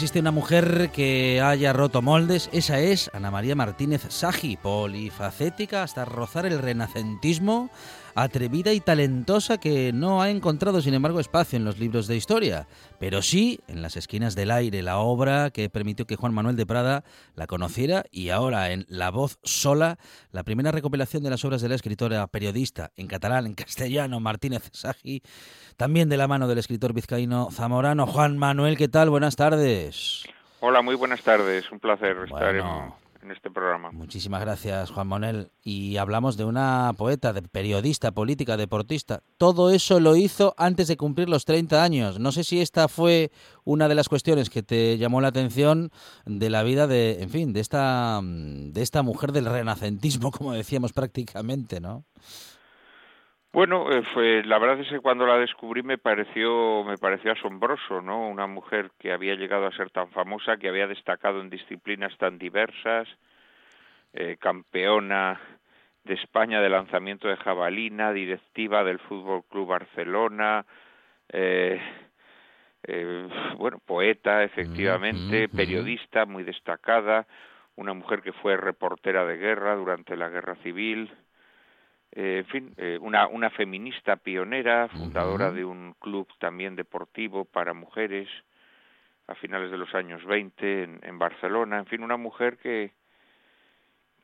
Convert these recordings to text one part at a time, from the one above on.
Existe una mujer que haya roto moldes, esa es Ana María Martínez Sagi, polifacética hasta rozar el renacentismo, atrevida y talentosa que no ha encontrado, sin embargo, espacio en los libros de historia, pero sí en las esquinas del aire, la obra que permitió que Juan Manuel de Prada la conociera y ahora en La voz sola, la primera recopilación de las obras de la escritora periodista en catalán, en castellano, Martínez Sagi, también de la mano del escritor vizcaíno zamorano Juan Manuel. ¿Qué tal? Buenas tardes. Hola, muy buenas tardes. Un placer estar en, en este programa. Muchísimas gracias, Juan Manuel. Y hablamos de una poeta, de periodista, política, deportista. Todo eso lo hizo antes de cumplir los 30 años. No sé si esta fue una de las cuestiones que te llamó la atención de la vida de, en fin, de esta, de esta mujer del renacentismo, como decíamos prácticamente, ¿no? Bueno, eh, fue, la verdad es que cuando la descubrí me pareció, me pareció asombroso, ¿no? Una mujer que había llegado a ser tan famosa, que había destacado en disciplinas tan diversas, eh, campeona de España de lanzamiento de jabalina, directiva del Fútbol Club Barcelona, eh, eh, bueno, poeta, efectivamente, periodista muy destacada, una mujer que fue reportera de guerra durante la Guerra Civil, eh, en fin, eh, una, una feminista pionera, fundadora de un club también deportivo para mujeres a finales de los años 20 en, en Barcelona, en fin, una mujer que,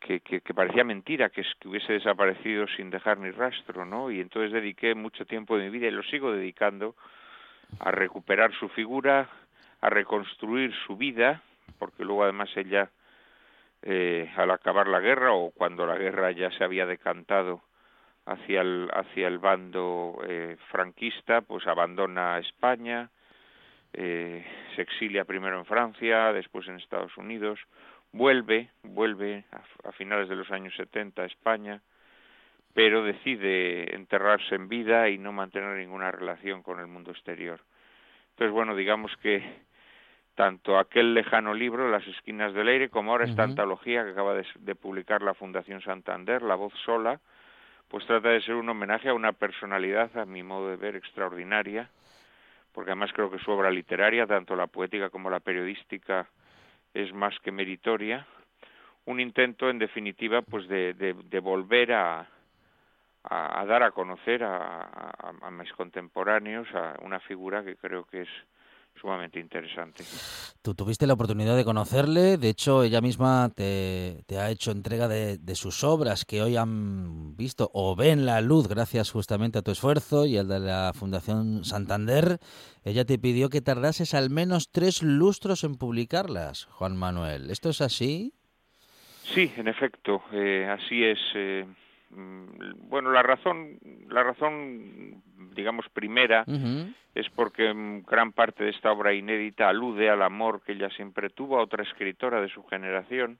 que, que, que parecía mentira que hubiese desaparecido sin dejar ni rastro, ¿no? Y entonces dediqué mucho tiempo de mi vida y lo sigo dedicando a recuperar su figura, a reconstruir su vida, porque luego además ella, eh, al acabar la guerra o cuando la guerra ya se había decantado hacia el, hacia el bando eh, franquista, pues abandona España, eh, se exilia primero en Francia, después en Estados Unidos, vuelve, vuelve a, a finales de los años 70 a España, pero decide enterrarse en vida y no mantener ninguna relación con el mundo exterior. Entonces, bueno, digamos que tanto aquel lejano libro, Las esquinas del aire, como ahora esta antología que acaba de, de publicar la Fundación Santander, La voz sola, pues trata de ser un homenaje a una personalidad, a mi modo de ver, extraordinaria, porque además creo que su obra literaria, tanto la poética como la periodística, es más que meritoria. Un intento, en definitiva, pues de, volver a, dar a conocer a mis contemporáneos a una figura que creo que es sumamente interesante. Tú tuviste la oportunidad de conocerle, de hecho ella misma te, te ha hecho entrega de, de sus obras que hoy han visto o ven la luz gracias justamente a tu esfuerzo y al de la Fundación Santander. Ella te pidió que tardases al menos tres lustros en publicarlas, Juan Manuel. ¿Esto es así? Sí, en efecto, eh, así es. Eh, bueno, la razón, la razón, digamos, primera es porque mm, gran parte de esta obra inédita alude al amor que ella siempre tuvo a otra escritora de su generación,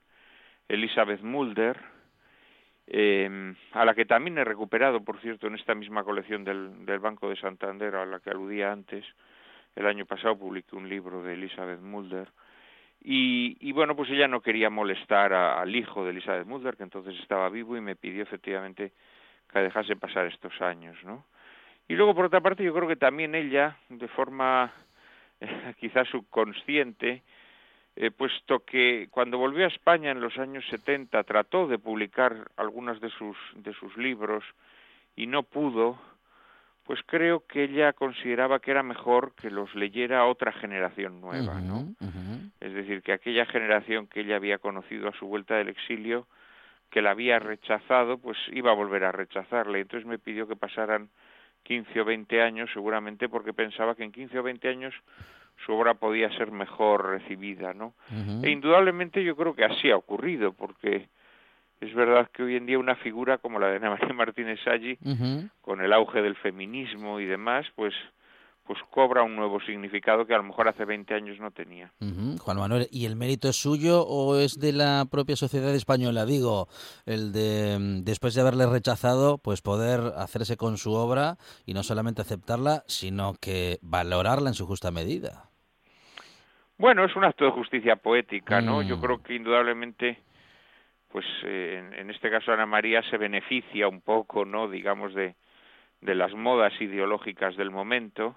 Elizabeth Mulder, eh, a la que también he recuperado, por cierto, en esta misma colección del, del Banco de Santander, a la que aludía antes. El año pasado publiqué un libro de Elizabeth Mulder. Y, bueno, pues ella no quería molestar al hijo de Elizabeth Mulder, que entonces estaba vivo, y me pidió efectivamente que dejase pasar estos años, ¿no? Y luego, por otra parte, yo creo que también ella, de forma quizás subconsciente, eh, puesto que cuando volvió a España en los años 70 trató de publicar algunos de sus, de sus libros y no pudo, pues creo que ella consideraba que era mejor que los leyera otra generación nueva, ¿no? Es decir, que aquella generación que ella había conocido a su vuelta del exilio, que la había rechazado, pues iba a volver a rechazarle. Entonces me pidió que pasaran 15 o 20 años, seguramente porque pensaba que en 15 o 20 años su obra podía ser mejor recibida, ¿no? E indudablemente yo creo que así ha ocurrido, porque es verdad que hoy en día una figura como la de Ana María Martínez Salli, con el auge del feminismo y demás, pues pues cobra un nuevo significado que a lo mejor hace 20 años no tenía. Juan Manuel, ¿y el mérito es suyo o es de la propia sociedad española? Digo, el de mm, después de haberle rechazado, pues poder hacerse con su obra y no solamente aceptarla, sino que valorarla en su justa medida. Bueno, es un acto de justicia poética, ¿no? Yo mm. creo que indudablemente pues eh, en, este caso Ana María se beneficia un poco, ¿no? digamos de las modas ideológicas del momento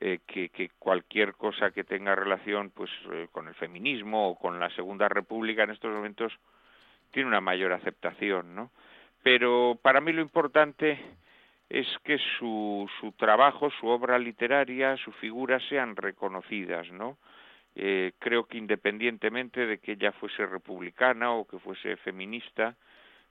eh, que, que, cualquier cosa que tenga relación pues eh, con el feminismo o con la Segunda República en estos momentos tiene una mayor aceptación, ¿no? Pero para mí lo importante es que su, su trabajo, su obra literaria, su figura sean reconocidas, ¿no? Eh, creo que independientemente de que ella fuese republicana o que fuese feminista,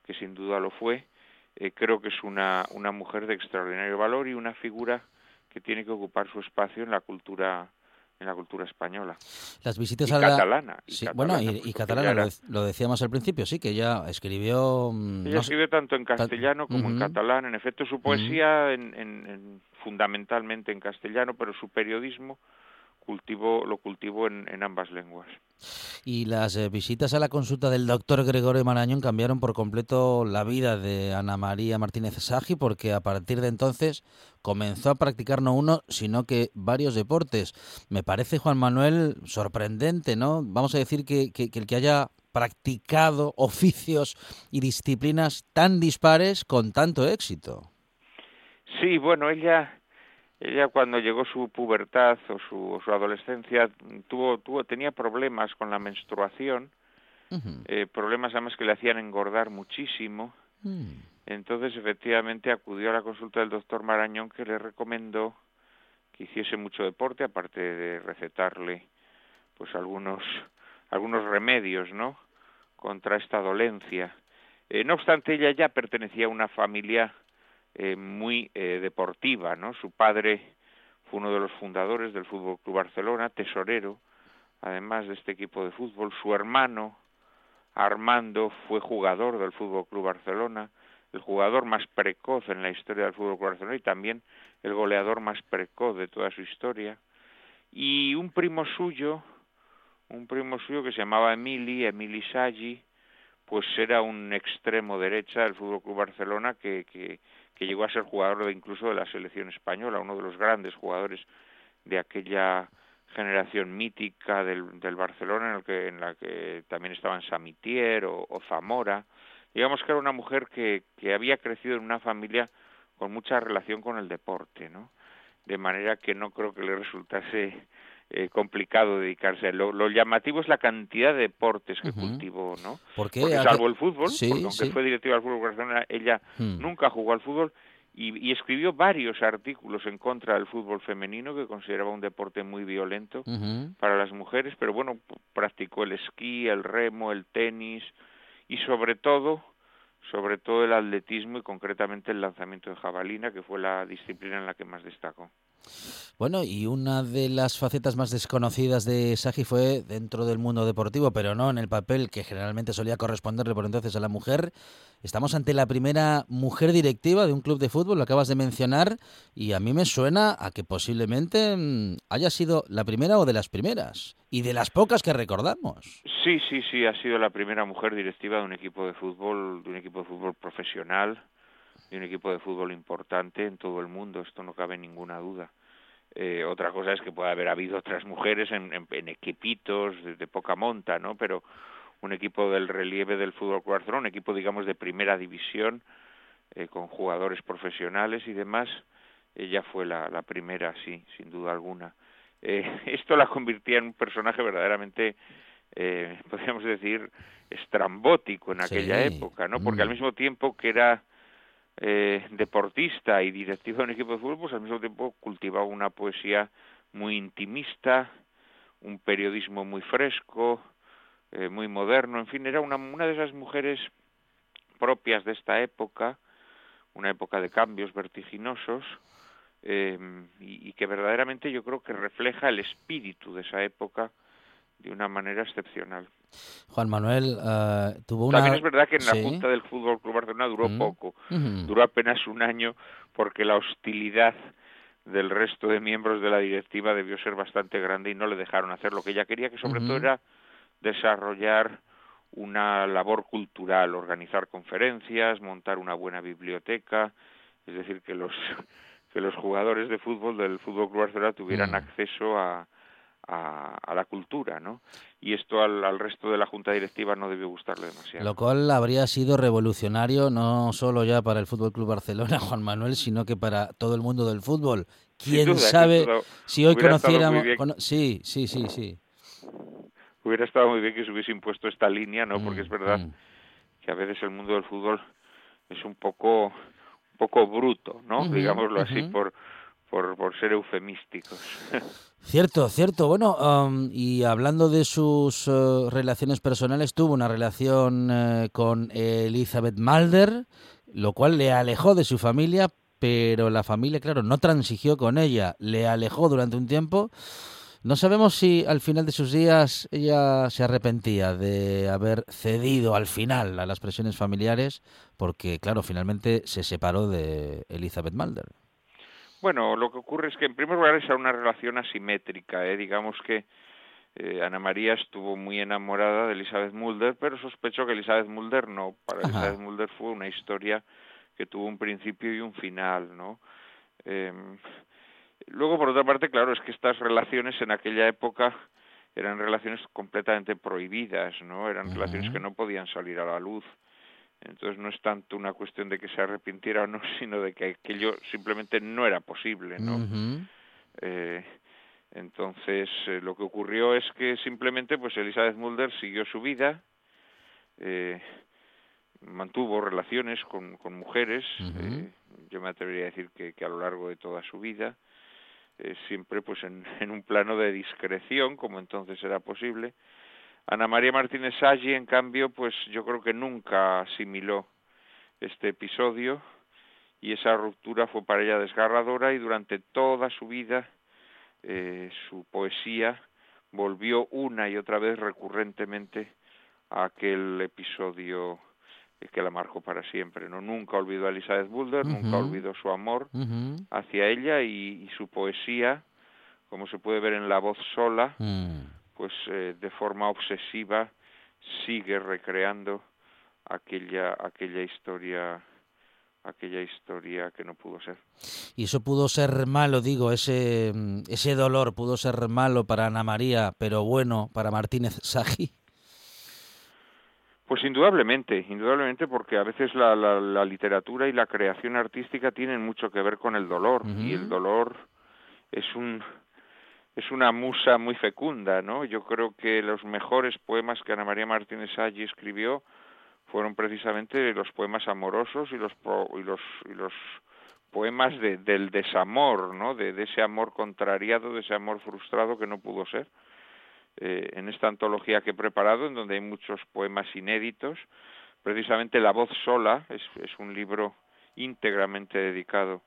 que sin duda lo fue, eh, creo que es una, una mujer de extraordinario valor y una figura que tiene que ocupar su espacio en la cultura en la cultura española. Las visitas y a catalana. sí, bueno, y, catalana, lo, decíamos al principio, sí, que ella escribió... Mm, ella escribe tanto en castellano como en catalán. En efecto, su poesía en, en, fundamentalmente en castellano, pero su periodismo cultivo, lo cultivo en, en ambas lenguas. Y las eh, visitas a la consulta del doctor Gregorio Marañón cambiaron por completo la vida de Ana María Martínez Sagi porque a partir de entonces comenzó a practicar no uno, sino que varios deportes. Me parece, Juan Manuel, sorprendente, ¿no? Vamos a decir que, que el que haya practicado oficios y disciplinas tan dispares con tanto éxito. Sí, bueno, ella ella cuando llegó su pubertad o su, su adolescencia tuvo, tuvo, tenía problemas con la menstruación, eh, problemas además que le hacían engordar muchísimo. Mm. Entonces efectivamente acudió a la consulta del doctor Marañón que le recomendó que hiciese mucho deporte, aparte de recetarle pues algunos algunos remedios, ¿no? contra esta dolencia. Eh, no obstante, ella ya pertenecía a una familia eh, muy eh, deportiva, ¿no? Su padre fue uno de los fundadores del Fútbol Club Barcelona, tesorero, además de este equipo de fútbol. Su hermano Armando fue jugador del Fútbol Club Barcelona, el jugador más precoz en la historia del Fútbol Club Barcelona y también el goleador más precoz de toda su historia. Y un primo suyo, un primo suyo que se llamaba Emili, Emili Saggi, pues era un extremo derecha del Fútbol Club Barcelona que, que que llegó a ser jugador de, incluso de la selección española, uno de los grandes jugadores de aquella generación mítica del, del Barcelona en, el que, en la que también estaban Samitier o, Zamora. Digamos que era una mujer que, que había crecido en una familia con mucha relación con el deporte, ¿no? De manera que no creo que le resultase eh, complicado dedicarse. Lo, lo llamativo es la cantidad de deportes que cultivó, ¿no? ¿Por qué? Porque salvo el fútbol, porque aunque fue directiva del fútbol Barcelona, ella hmm. nunca jugó al fútbol y, y, escribió varios artículos en contra del fútbol femenino que consideraba un deporte muy violento para las mujeres, pero bueno, practicó el esquí, el remo, el tenis y sobre todo sobre todo el atletismo y concretamente el lanzamiento de jabalina, que fue la disciplina en la que más destacó. Bueno, y una de las facetas más desconocidas de Sagi fue dentro del mundo deportivo, pero no en el papel que generalmente solía corresponderle por entonces a la mujer. Estamos ante la primera mujer directiva de un club de fútbol, lo acabas de mencionar, y a mí me suena a que posiblemente mm, haya sido la primera o de las primeras, y de las pocas que recordamos. Sí, sí, sí, ha sido la primera mujer directiva de un equipo de fútbol, de un equipo de fútbol profesional, de un equipo de fútbol importante en todo el mundo, esto no cabe ninguna duda. Eh, otra cosa es que pueda haber habido otras mujeres en, en, equipitos de, poca monta, ¿no? Pero un equipo del relieve del Fútbol Barcelona, un equipo, digamos, de primera división, eh, con jugadores profesionales y demás, ella fue la, la primera, sí, sin duda alguna. Eh, esto la convertía en un personaje verdaderamente, eh, podríamos decir, estrambótico en aquella época, ¿no? Porque al mm. mismo tiempo que era eh, deportista y directivo de un equipo de fútbol, pues al mismo tiempo cultivaba una poesía muy intimista, un periodismo muy fresco, eh, muy moderno, en fin, era una, de esas mujeres propias de esta época, una época de cambios vertiginosos, eh, y, que verdaderamente yo creo que refleja el espíritu de esa época de una manera excepcional. Juan Manuel uh, tuvo una... También es verdad que en la Junta del Fútbol Club Barcelona duró mm. poco, mm. duró apenas un año porque la hostilidad del resto de miembros de la directiva debió ser bastante grande y no le dejaron hacer lo que ella quería, que sobre todo era desarrollar una labor cultural, organizar conferencias, montar una buena biblioteca, es decir, que los que los jugadores de fútbol del Fútbol Club Barcelona tuvieran mm. acceso a, a, la cultura, ¿no? Y esto al, resto de la junta directiva no debió gustarle demasiado. Lo cual habría sido revolucionario no solo ya para el Fútbol Club Barcelona, Juan Manuel, sino que para todo el mundo del fútbol. ¿Quién sabe si hoy conociéramos? Sí, sí, sí, sí. Hubiera estado muy bien que se hubiese impuesto esta línea, ¿no? Porque es mm, verdad mm. que a veces el mundo del fútbol es un poco, un poco bruto, ¿no? Digámoslo así por por, por ser eufemísticos. Cierto, cierto. Bueno, y hablando de sus uh, relaciones personales, tuvo una relación uh, con Elizabeth Mulder, lo cual le alejó de su familia, pero la familia, claro, no transigió con ella, le alejó durante un tiempo. No sabemos si al final de sus días ella se arrepentía de haber cedido al final a las presiones familiares, porque, claro, finalmente se separó de Elizabeth Mulder. Bueno, lo que ocurre es que en primer lugar es una relación asimétrica, ¿eh? digamos que eh, Ana María estuvo muy enamorada de Elizabeth Mulder, pero sospecho que Elizabeth Mulder no. Para Elizabeth Mulder fue una historia que tuvo un principio y un final, ¿no? Eh, luego, por otra parte, claro, es que estas relaciones en aquella época eran relaciones completamente prohibidas, ¿no? Eran relaciones que no podían salir a la luz. Entonces no es tanto una cuestión de que se arrepintiera o no, sino de que aquello simplemente no era posible, ¿no? eh, entonces eh, lo que ocurrió es que simplemente pues Elizabeth Mulder siguió su vida, eh, mantuvo relaciones con, con mujeres, eh, yo me atrevería a decir que, que a lo largo de toda su vida, eh, siempre pues en, en un plano de discreción, como entonces era posible, Ana María Martínez Salli, en cambio, pues yo creo que nunca asimiló este episodio y esa ruptura fue para ella desgarradora y durante toda su vida eh, su poesía volvió una y otra vez recurrentemente a aquel episodio que la marcó para siempre. no Nunca olvidó a Elizabeth Boulder, nunca olvidó su amor hacia ella y, su poesía, como se puede ver en La voz sola, mm pues eh, de forma obsesiva sigue recreando aquella aquella historia aquella historia que no pudo ser. Y eso pudo ser malo, digo, ese ese dolor pudo ser malo para Ana María, pero bueno para Martínez Sagi. Pues indudablemente, indudablemente porque a veces la, la, literatura y la creación artística tienen mucho que ver con el dolor y el dolor es un es una musa muy fecunda, ¿no? Yo creo que los mejores poemas que Ana María Martínez Allí escribió fueron precisamente los poemas amorosos y los y los y los poemas de, del desamor, ¿no? De, ese amor contrariado, de ese amor frustrado que no pudo ser. Eh, en esta antología que he preparado, en donde hay muchos poemas inéditos, precisamente La voz sola es, es un libro íntegramente dedicado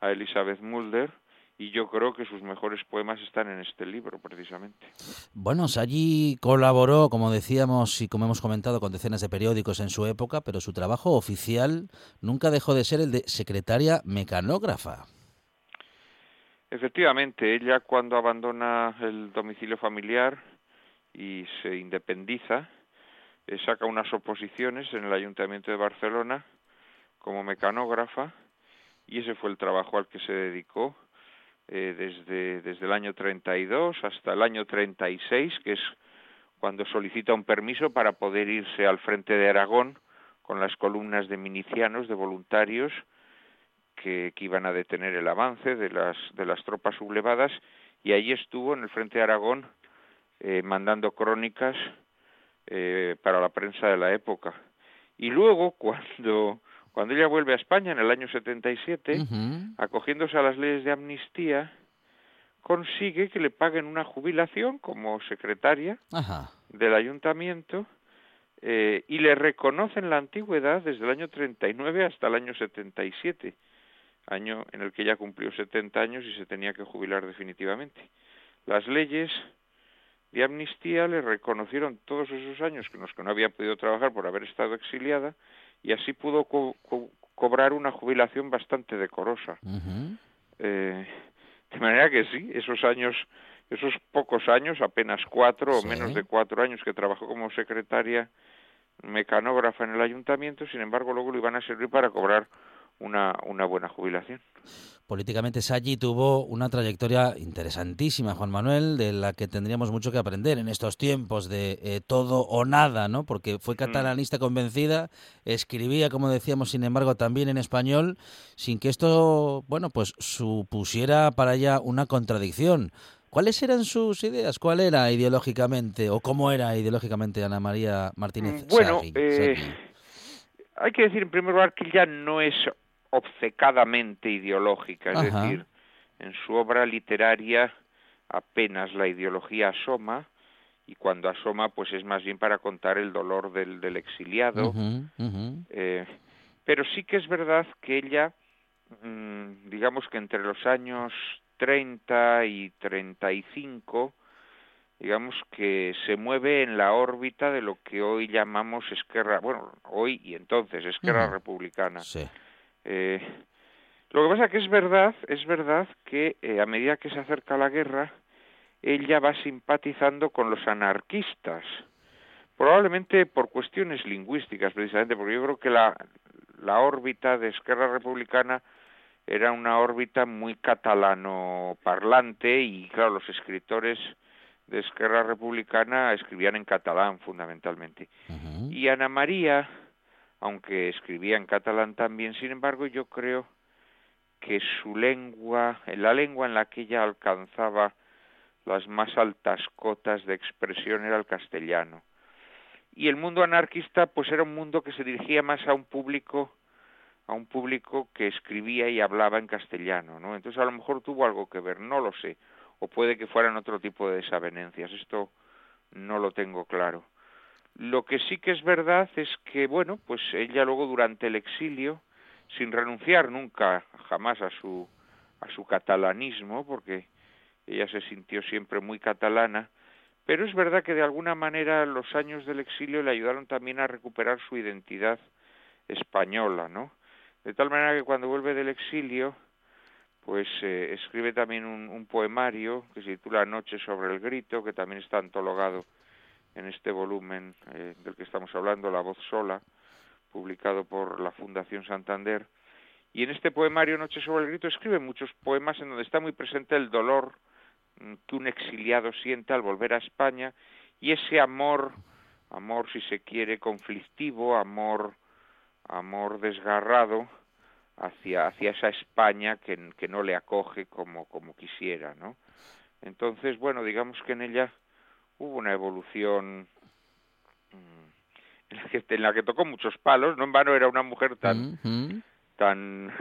a Elizabeth Mulder, y yo creo que sus mejores poemas están en este libro, precisamente. Bueno, allí colaboró, como decíamos y como hemos comentado, con decenas de periódicos en su época, pero su trabajo oficial nunca dejó de ser el de secretaria mecanógrafa. Efectivamente, ella cuando abandona el domicilio familiar y se independiza, eh, saca unas oposiciones en el Ayuntamiento de Barcelona como mecanógrafa y ese fue el trabajo al que se dedicó eh, desde, desde el año 32 hasta el año 36, que es cuando solicita un permiso para poder irse al frente de Aragón con las columnas de milicianos, de voluntarios, que, que, iban a detener el avance de las, de las tropas sublevadas, y ahí estuvo en el frente de Aragón eh, mandando crónicas eh, para la prensa de la época. Y luego, cuando, cuando ella vuelve a España en el año 77, acogiéndose a las leyes de amnistía, consigue que le paguen una jubilación como secretaria del ayuntamiento eh, y le reconocen la antigüedad desde el año 39 hasta el año 77, año en el que ella cumplió 70 años y se tenía que jubilar definitivamente. Las leyes de amnistía le reconocieron todos esos años que los que no había podido trabajar por haber estado exiliada y así pudo cobrar una jubilación bastante decorosa. eh, de manera que sí, esos años, esos pocos años, apenas cuatro o menos de cuatro años que trabajó como secretaria mecanógrafa en el ayuntamiento, sin embargo luego le iban a servir para cobrar una, una buena jubilación. Políticamente Saggi tuvo una trayectoria interesantísima, Juan Manuel, de la que tendríamos mucho que aprender en estos tiempos de eh, todo o nada, ¿no? Porque fue mm. catalanista convencida, escribía, como decíamos, sin embargo, también en español, sin que esto, bueno, pues supusiera para ella una contradicción. ¿Cuáles eran sus ideas? ¿Cuál era ideológicamente o cómo era ideológicamente Ana María Martínez mm, Bueno, eh, hay que decir en primer lugar que ya no es obcecadamente ideológica, es decir, en su obra literaria apenas la ideología asoma y cuando asoma pues es más bien para contar el dolor del, del exiliado, Eh, pero sí que es verdad que ella, mmm, digamos que entre los años 30 y 35, digamos que se mueve en la órbita de lo que hoy llamamos Esquerra, bueno, hoy y entonces Esquerra Republicana. Sí. Eh, lo que pasa que es verdad, es verdad que eh, a medida que se acerca la guerra, ella va simpatizando con los anarquistas, probablemente por cuestiones lingüísticas precisamente, porque yo creo que la, la órbita de Esquerra Republicana era una órbita muy catalano parlante y claro, los escritores de Esquerra Republicana escribían en catalán fundamentalmente. Y Ana María, aunque escribía en catalán también, sin embargo, yo creo que su lengua, la lengua en la que ella alcanzaba las más altas cotas de expresión era el castellano. Y el mundo anarquista, pues era un mundo que se dirigía más a un público, a un público que escribía y hablaba en castellano, ¿no? Entonces a lo mejor tuvo algo que ver, no lo sé, o puede que fueran otro tipo de desavenencias, esto no lo tengo claro. Lo que sí que es verdad es que, bueno, pues ella luego durante el exilio, sin renunciar nunca jamás a su a su catalanismo, porque ella se sintió siempre muy catalana, pero es verdad que de alguna manera los años del exilio le ayudaron también a recuperar su identidad española, ¿no? De tal manera que cuando vuelve del exilio, pues eh, escribe también un, un, poemario que se titula Noche sobre el grito, que también está antologado en este volumen eh, del que estamos hablando, La voz sola, publicado por la Fundación Santander. Y en este poemario Noche sobre el grito escribe muchos poemas en donde está muy presente el dolor mm, que un exiliado siente al volver a España y ese amor, amor si se quiere conflictivo, amor, amor desgarrado hacia hacia esa España que, que no le acoge como como quisiera, ¿no? Entonces, bueno, digamos que en ella hubo una evolución mm, en la que, en la que tocó muchos palos, no en vano era una mujer tan, tan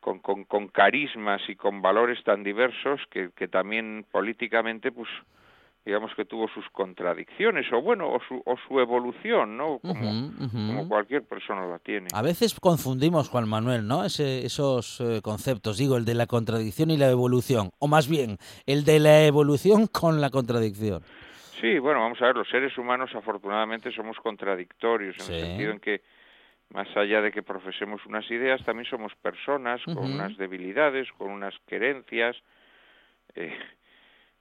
con, con, con carismas y con valores tan diversos que, que también políticamente pues digamos que tuvo sus contradicciones o bueno o su, o su evolución no como, uh -huh, uh -huh. como cualquier persona la tiene. A veces confundimos Juan Manuel no Ese, esos eh, conceptos digo el de la contradicción y la evolución o más bien el de la evolución con la contradicción Sí, bueno, vamos a ver, los seres humanos afortunadamente somos contradictorios en sí. el sentido en que más allá de que profesemos unas ideas, también somos personas con uh -huh. unas debilidades, con unas querencias. Eh,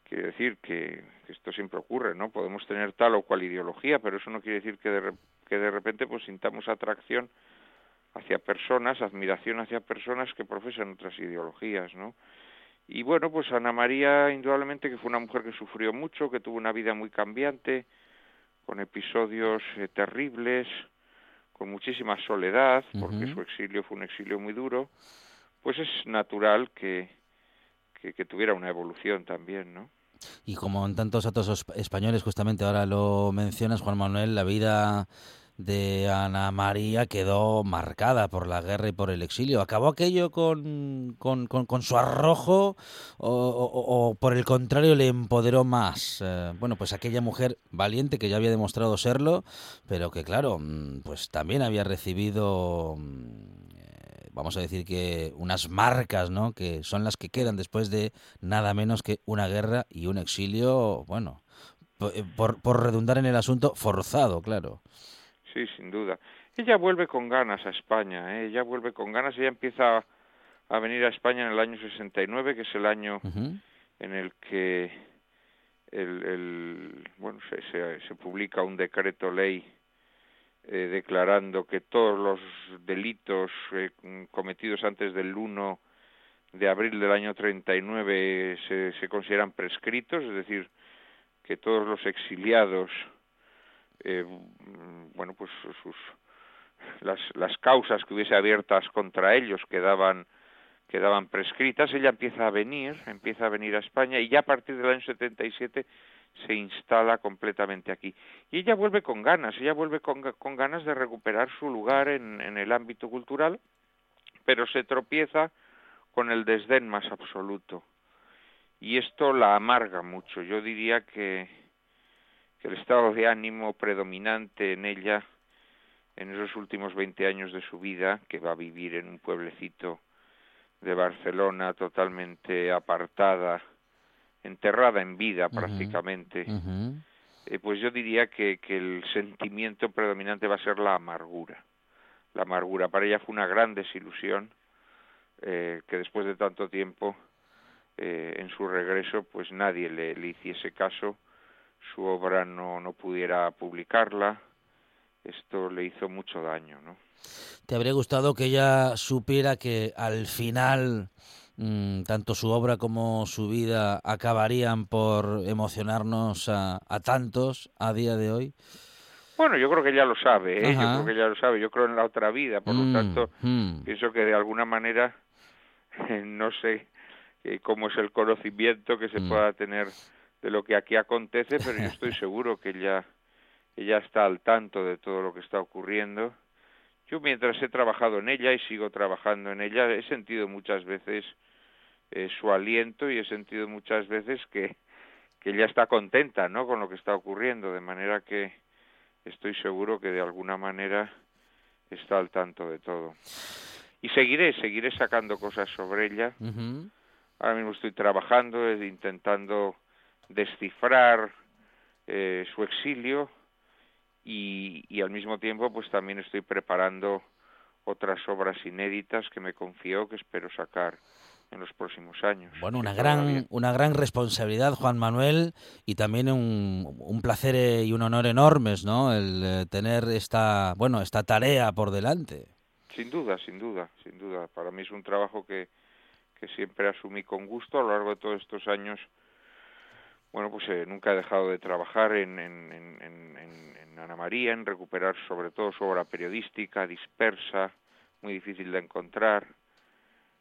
quiere decir que, que, esto siempre ocurre, ¿no? Podemos tener tal o cual ideología, pero eso no quiere decir que de, que de repente pues sintamos atracción hacia personas, admiración hacia personas que profesan otras ideologías, ¿no? Y bueno, pues Ana María indudablemente que fue una mujer que sufrió mucho, que tuvo una vida muy cambiante, con episodios eh, terribles, con muchísima soledad, porque su exilio fue un exilio muy duro, pues es natural que, que, tuviera una evolución también, ¿no? Y como en tantos otros españoles, justamente ahora lo mencionas, Juan Manuel, la vida de Ana María quedó marcada por la guerra y por el exilio. ¿Acabó aquello con, con, con, su arrojo o, por el contrario le empoderó más? Eh, bueno, pues aquella mujer valiente que ya había demostrado serlo, pero que claro, mm, pues también había recibido, mm, eh, vamos a decir que unas marcas, ¿no? Que son las que quedan después de nada menos que una guerra y un exilio, bueno, por, por redundar en el asunto, forzado, claro. Sí, sin duda. Ella vuelve con ganas a España, ¿eh? ella vuelve con ganas, ella empieza a venir a España en el año 69, que es el año en el que el, el bueno se, se, publica un decreto ley eh, declarando que todos los delitos eh, cometidos antes del 1 de abril del año 39 se, se consideran prescritos, es decir, que todos los exiliados eh, bueno, pues sus, las, las causas que hubiese abiertas contra ellos quedaban quedaban prescritas, ella empieza a venir, empieza a venir a España y ya a partir del año 77 se instala completamente aquí. Y ella vuelve con ganas, ella vuelve con, con ganas de recuperar su lugar en, en el ámbito cultural, pero se tropieza con el desdén más absoluto. Y esto la amarga mucho. Yo diría que, que el estado de ánimo predominante en ella en esos últimos 20 años de su vida, que va a vivir en un pueblecito de Barcelona totalmente apartada, enterrada en vida prácticamente, eh, pues yo diría que, que el sentimiento predominante va a ser la amargura. La amargura para ella fue una gran desilusión eh, que después de tanto tiempo eh, en su regreso pues nadie le, le hiciese caso su obra no, no pudiera publicarla. Esto le hizo mucho daño, ¿no? ¿Te habría gustado que ella supiera que al final mm, tanto su obra como su vida acabarían por emocionarnos a, tantos a día de hoy? Bueno, yo creo que ella lo sabe, ¿eh? yo creo que ella lo sabe, yo creo en la otra vida, por lo mm, tanto, mm. pienso que de alguna manera, no sé eh, cómo es el conocimiento que se pueda tener de lo que aquí acontece, pero yo estoy seguro que ella, ella está al tanto de todo lo que está ocurriendo. Yo mientras he trabajado en ella y sigo trabajando en ella, he sentido muchas veces eh, su aliento y he sentido muchas veces que, que ella está contenta ¿no? con lo que está ocurriendo, de manera que estoy seguro que de alguna manera está al tanto de todo. Y seguiré, seguiré sacando cosas sobre ella. Ahora mismo estoy trabajando, intentando descifrar eh, su exilio y, y, al mismo tiempo pues también estoy preparando otras obras inéditas que me confió que espero sacar en los próximos años. Bueno, una gran, una gran responsabilidad, Juan Manuel, y también un, un placer eh, y un honor enormes, ¿no? El eh, tener esta, bueno, esta tarea por delante. Sin duda, sin duda, sin duda. Para mí es un trabajo que, que siempre asumí con gusto a lo largo de todos estos años bueno, pues eh, nunca he dejado de trabajar en, en, en, en, Ana María, en recuperar sobre todo su obra periodística, dispersa, muy difícil de encontrar.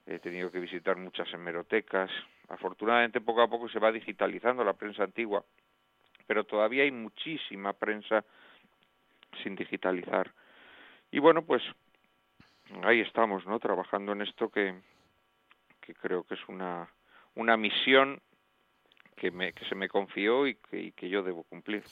He tenido que visitar muchas hemerotecas. Afortunadamente, poco a poco se va digitalizando la prensa antigua, pero todavía hay muchísima prensa sin digitalizar. Y bueno, pues ahí estamos, ¿no? Trabajando en esto que, que creo que es una, una misión que, me, que se me confió y que, que, yo debo cumplir.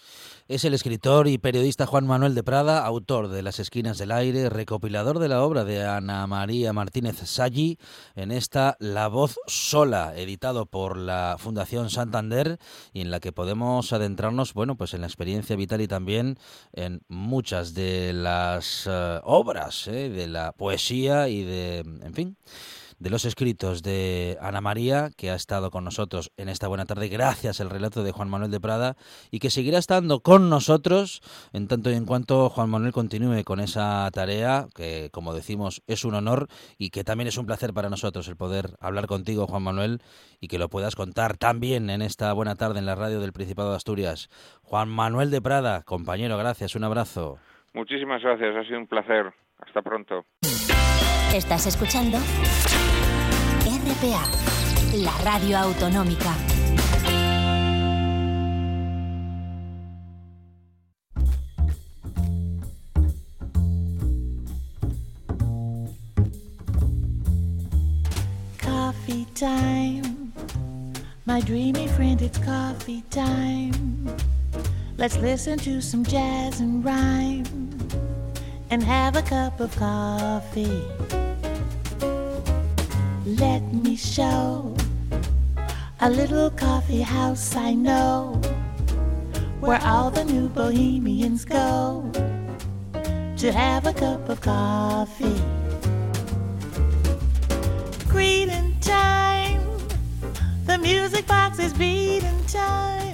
Es el escritor y periodista Juan Manuel de Prada, autor de Las Esquinas del Aire, recopilador de la obra de Ana María Martínez Salli, en esta La Voz Sola, editado por la Fundación Santander, y en la que podemos adentrarnos, bueno, pues en la experiencia vital y también en muchas de las uh, obras, ¿eh? de la poesía y de, en fin, de los escritos de Ana María, que ha estado con nosotros en esta buena tarde, gracias al relato de Juan Manuel de Prada, y que seguirá estando con nosotros en tanto y en cuanto Juan Manuel continúe con esa tarea, que como decimos es un honor y que también es un placer para nosotros el poder hablar contigo, Juan Manuel, y que lo puedas contar también en esta buena tarde en la radio del Principado de Asturias. Juan Manuel de Prada, compañero, gracias, un abrazo. Muchísimas gracias, ha sido un placer. Hasta pronto. Estás escuchando RPA, la radio autonómica. Coffee time, my dreamy friend, it's coffee time. Let's listen to some jazz and rhyme and have a cup of coffee. Let me show a little coffee house I know where all the new bohemians go to have a cup of coffee. Greeting time, the music box is beating time.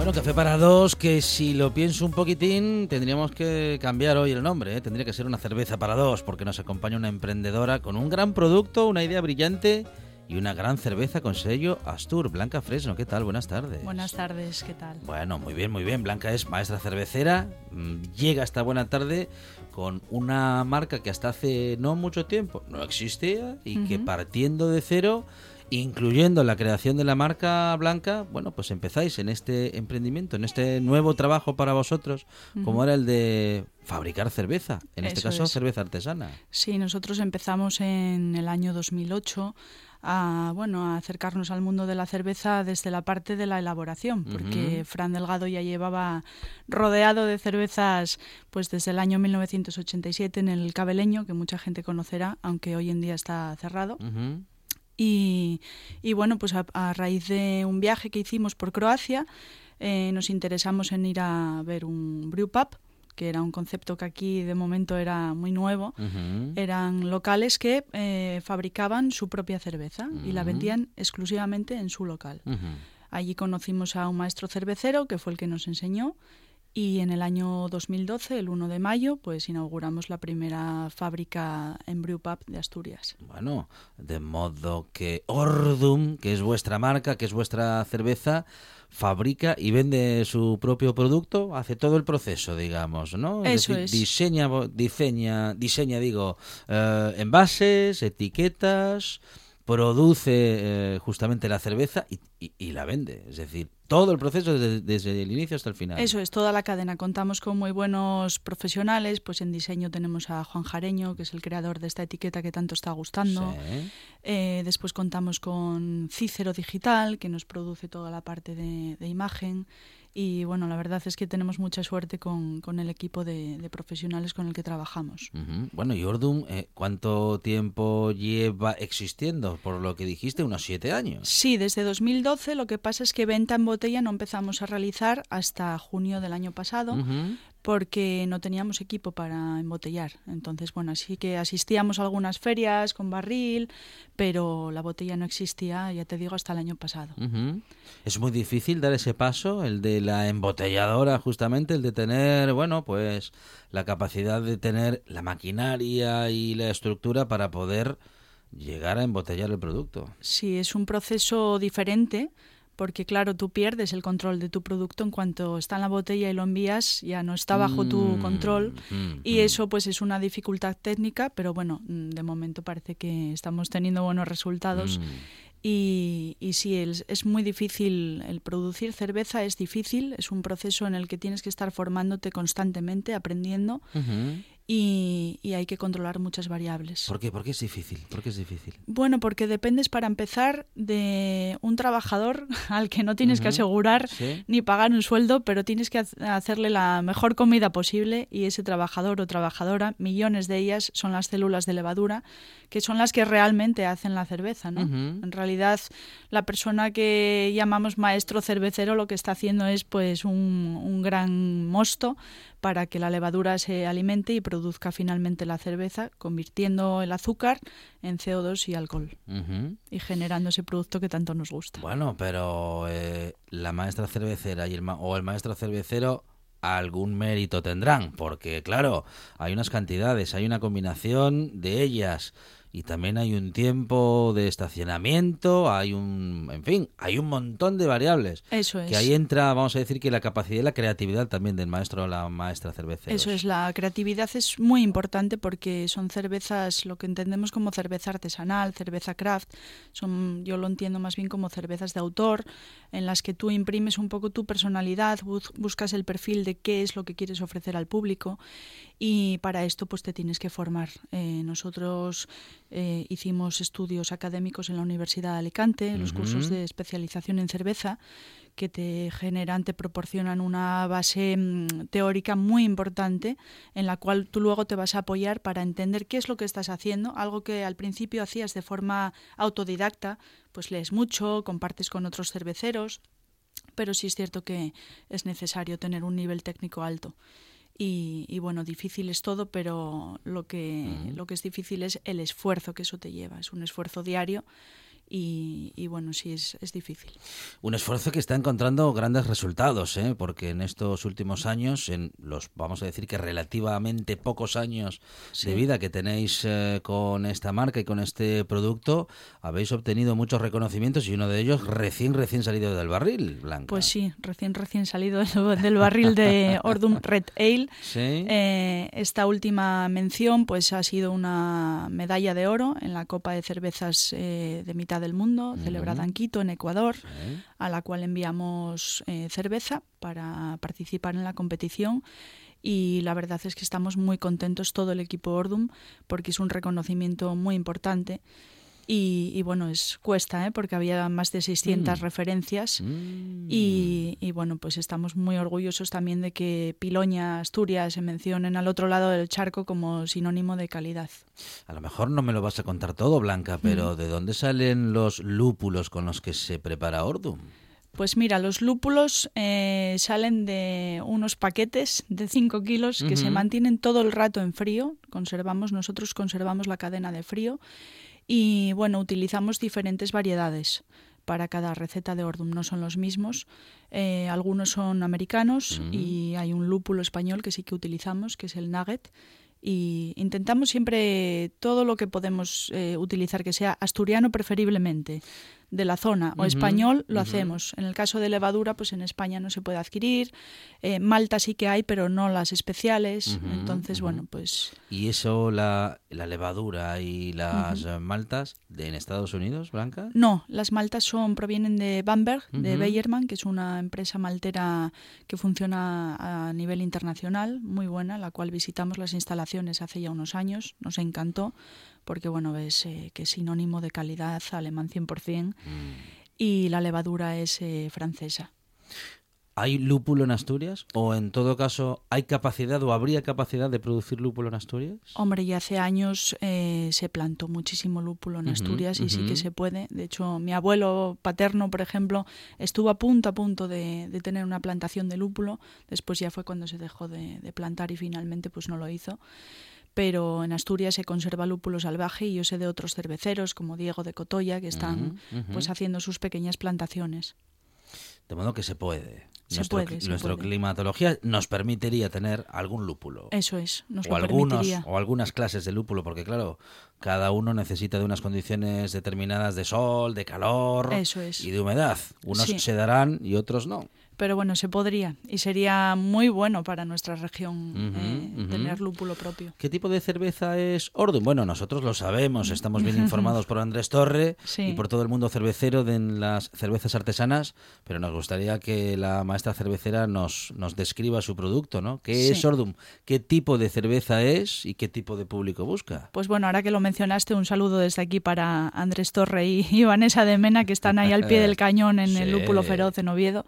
Bueno, café para dos, que si lo pienso un poquitín, tendríamos que cambiar hoy el nombre, ¿eh? tendría que ser una cerveza para dos, porque nos acompaña una emprendedora con un gran producto, una idea brillante y una gran cerveza con sello Astur. Blanca Fresno, ¿qué tal? Buenas tardes. Buenas tardes, ¿qué tal? Bueno, muy bien, muy bien. Blanca es maestra cervecera, mm, llega esta buena tarde con una marca que hasta hace no mucho tiempo no existía y que partiendo de cero incluyendo la creación de la marca blanca, bueno, pues empezáis en este emprendimiento, en este nuevo trabajo para vosotros, como era el de fabricar cerveza, en este caso es. cerveza artesana. Sí, nosotros empezamos en el año 2008 a, bueno, a acercarnos al mundo de la cerveza desde la parte de la elaboración, porque. Fran Delgado ya llevaba rodeado de cervezas pues desde el año 1987 en el Cabeleño, que mucha gente conocerá, aunque hoy en día está cerrado. Y, y bueno, pues a, a raíz de un viaje que hicimos por Croacia, eh, nos interesamos en ir a ver un brew pub, que era un concepto que aquí de momento era muy nuevo. Eran locales que eh, fabricaban su propia cerveza y la vendían exclusivamente en su local. Allí conocimos a un maestro cervecero que fue el que nos enseñó y en el año 2012, el 1 de mayo, pues inauguramos la primera fábrica en Brewpub de Asturias. Bueno, de modo que Ordum, que es vuestra marca, que es vuestra cerveza, fabrica y vende su propio producto, hace todo el proceso, digamos, ¿no? Eso es. diseña, bo- diseña, diseña, digo, eh, envases, etiquetas, produce eh, justamente la cerveza y, y- y la vende. Es decir, todo el proceso desde, desde el inicio hasta el final. Eso es, toda la cadena. Contamos con muy buenos profesionales, pues en diseño tenemos a Juan Jareño, que es el creador de esta etiqueta que tanto está gustando. Sí. Eh, después contamos con Cícero Digital, que nos produce toda la parte de, de imagen. Y bueno, la verdad es que tenemos mucha suerte con, con el equipo de, de profesionales con el que trabajamos. Bueno, y Ordum, eh, ¿cuánto tiempo lleva existiendo? Por lo que dijiste, unos siete años. Sí, desde 2012. Lo que pasa es que venta en botella no empezamos a realizar hasta junio del año pasado. Porque no teníamos equipo para embotellar. Entonces, bueno, así que asistíamos a algunas ferias con barril, pero la botella no existía, ya te digo, hasta el año pasado. Es muy difícil dar ese paso, el de la embotelladora, justamente, el de tener, bueno, pues la capacidad de tener la maquinaria y la estructura para poder llegar a embotellar el producto. Sí, es un proceso diferente. Porque claro, tú pierdes el control de tu producto en cuanto está en la botella y lo envías, ya no está bajo tu Mm, control. mm, Y mm. eso pues es una dificultad técnica, pero bueno, de momento parece que estamos teniendo buenos resultados. Y, y sí, es, es muy difícil, el producir cerveza es difícil, es un proceso en el que tienes que estar formándote constantemente, aprendiendo. Y, y hay que controlar muchas variables. ¿Por qué? ¿Por qué es difícil? ¿Por qué es difícil? Bueno, porque dependes para empezar de un trabajador al que no tienes que asegurar Sí. ni pagar un sueldo, pero tienes que ha- hacerle la mejor comida posible y ese trabajador o trabajadora, millones de ellas son las células de levadura, que son las que realmente hacen la cerveza, ¿no? En realidad, la persona que llamamos maestro cervecero lo que está haciendo es pues un, un gran mosto para que la levadura se alimente y produzca finalmente la cerveza, convirtiendo el azúcar en CO2 y alcohol. Y generando ese producto que tanto nos gusta. Bueno, pero eh, la maestra cervecera y el ma- o el maestro cervecero algún mérito tendrán, porque claro, hay unas cantidades, hay una combinación de ellas y también hay un tiempo de estacionamiento, hay un, en fin, hay un montón de variables. Eso es. Que ahí entra, vamos a decir que la capacidad y la creatividad también del maestro o la maestra cervecera. Eso es, la creatividad es muy importante porque son cervezas, lo que entendemos como cerveza artesanal, cerveza craft, son, yo lo entiendo más bien como cervezas de autor, en las que tú imprimes un poco tu personalidad, bus- buscas el perfil de qué es lo que quieres ofrecer al público y para esto pues te tienes que formar. Eh, nosotros eh, hicimos estudios académicos en la Universidad de Alicante, los cursos de especialización en cerveza, que te generan, te proporcionan una base mm, teórica muy importante en la cual tú luego te vas a apoyar para entender qué es lo que estás haciendo, algo que al principio hacías de forma autodidacta, pues lees mucho, compartes con otros cerveceros, pero sí es cierto que es necesario tener un nivel técnico alto. Y, y bueno, difícil es todo, pero lo que, lo que es difícil es el esfuerzo que eso te lleva. Es un esfuerzo diario y, y bueno, sí es, es difícil. Un esfuerzo que está encontrando grandes resultados, ¿eh? porque en estos últimos años, en los, vamos a decir que relativamente pocos años de vida que tenéis eh, con esta marca y con este producto, habéis obtenido muchos reconocimientos y uno de ellos recién, recién salido del barril, Blanca. Pues sí, recién, recién salido del, del barril de Ordum Red Ale. Sí. Eh, esta última mención pues ha sido una medalla de oro en la Copa de Cervezas eh, de mitad del mundo, celebrada en Quito, en Ecuador, a la cual enviamos eh, cerveza para participar en la competición. Y la verdad es que estamos muy contentos todo el equipo Ordum porque es un reconocimiento muy importante. Y, y bueno, es cuesta, ¿eh? porque había más de 600 Mm. referencias. Mm. Y, y bueno, pues estamos muy orgullosos también de que Piloña, Asturias se mencionen al otro lado del charco como sinónimo de calidad. A lo mejor no me lo vas a contar todo, Blanca, pero ¿de dónde salen los lúpulos con los que se prepara Ordum? Pues mira, los lúpulos eh, salen de unos paquetes de 5 kilos que se mantienen todo el rato en frío. Conservamos, nosotros conservamos la cadena de frío y bueno, utilizamos diferentes variedades para cada receta de Ordum. No son los mismos. Eh, algunos son americanos y hay un lúpulo español que sí que utilizamos, que es el nugget. Y intentamos siempre todo lo que podemos eh, utilizar, que sea asturiano preferiblemente, de la zona, o español, lo hacemos. En el caso de levadura, pues en España no se puede adquirir. Eh, Malta sí que hay, pero no las especiales. Entonces, bueno, pues ¿Y eso, la, la levadura y las eh, maltas de, en Estados Unidos, Blanca? No, las maltas son provienen de Bamberg, de Ujú. Bayerman, que es una empresa maltera que funciona a nivel internacional, muy buena, la cual visitamos las instalaciones hace ya unos años, nos encantó, porque bueno, ves eh, que es sinónimo de calidad alemán 100% y la levadura es eh, francesa. ¿Hay lúpulo en Asturias? ¿O en todo caso hay capacidad o habría capacidad de producir lúpulo en Asturias? Hombre, ya hace años eh, se plantó muchísimo lúpulo en Asturias y sí ujú. que se puede. De hecho, mi abuelo paterno, por ejemplo, estuvo a punto a punto de, de tener una plantación de lúpulo. Después ya fue cuando se dejó de, de plantar y finalmente pues no lo hizo. Pero en Asturias se conserva lúpulo salvaje y yo sé de otros cerveceros como Diego de Cotoya que están pues haciendo sus pequeñas plantaciones. De modo que se puede. Se Nuestro- puede, se Nuestra puede. climatología nos permitiría tener algún lúpulo. Eso es, nos o lo algunos permitiría. o algunas clases de lúpulo porque claro cada uno necesita de unas condiciones determinadas de sol de calor Eso es. y de humedad unos Sí. se darán y otros no pero bueno, se podría y sería muy bueno para nuestra región eh, tener lúpulo propio. ¿Qué tipo de cerveza es Ordum? Bueno, nosotros lo sabemos, estamos bien informados por Andrés Torre Sí. y por todo el mundo cervecero de las cervezas artesanas, pero nos gustaría que la maestra cervecera nos, nos describa su producto, ¿no? ¿Qué Sí. es Ordum? ¿Qué tipo de cerveza es y qué tipo de público busca? Pues bueno, ahora que lo mencionaste, un saludo desde aquí para Andrés Torre y, y Vanessa de Mena, que están ahí al pie del cañón en el. Lúpulo Feroz en Oviedo.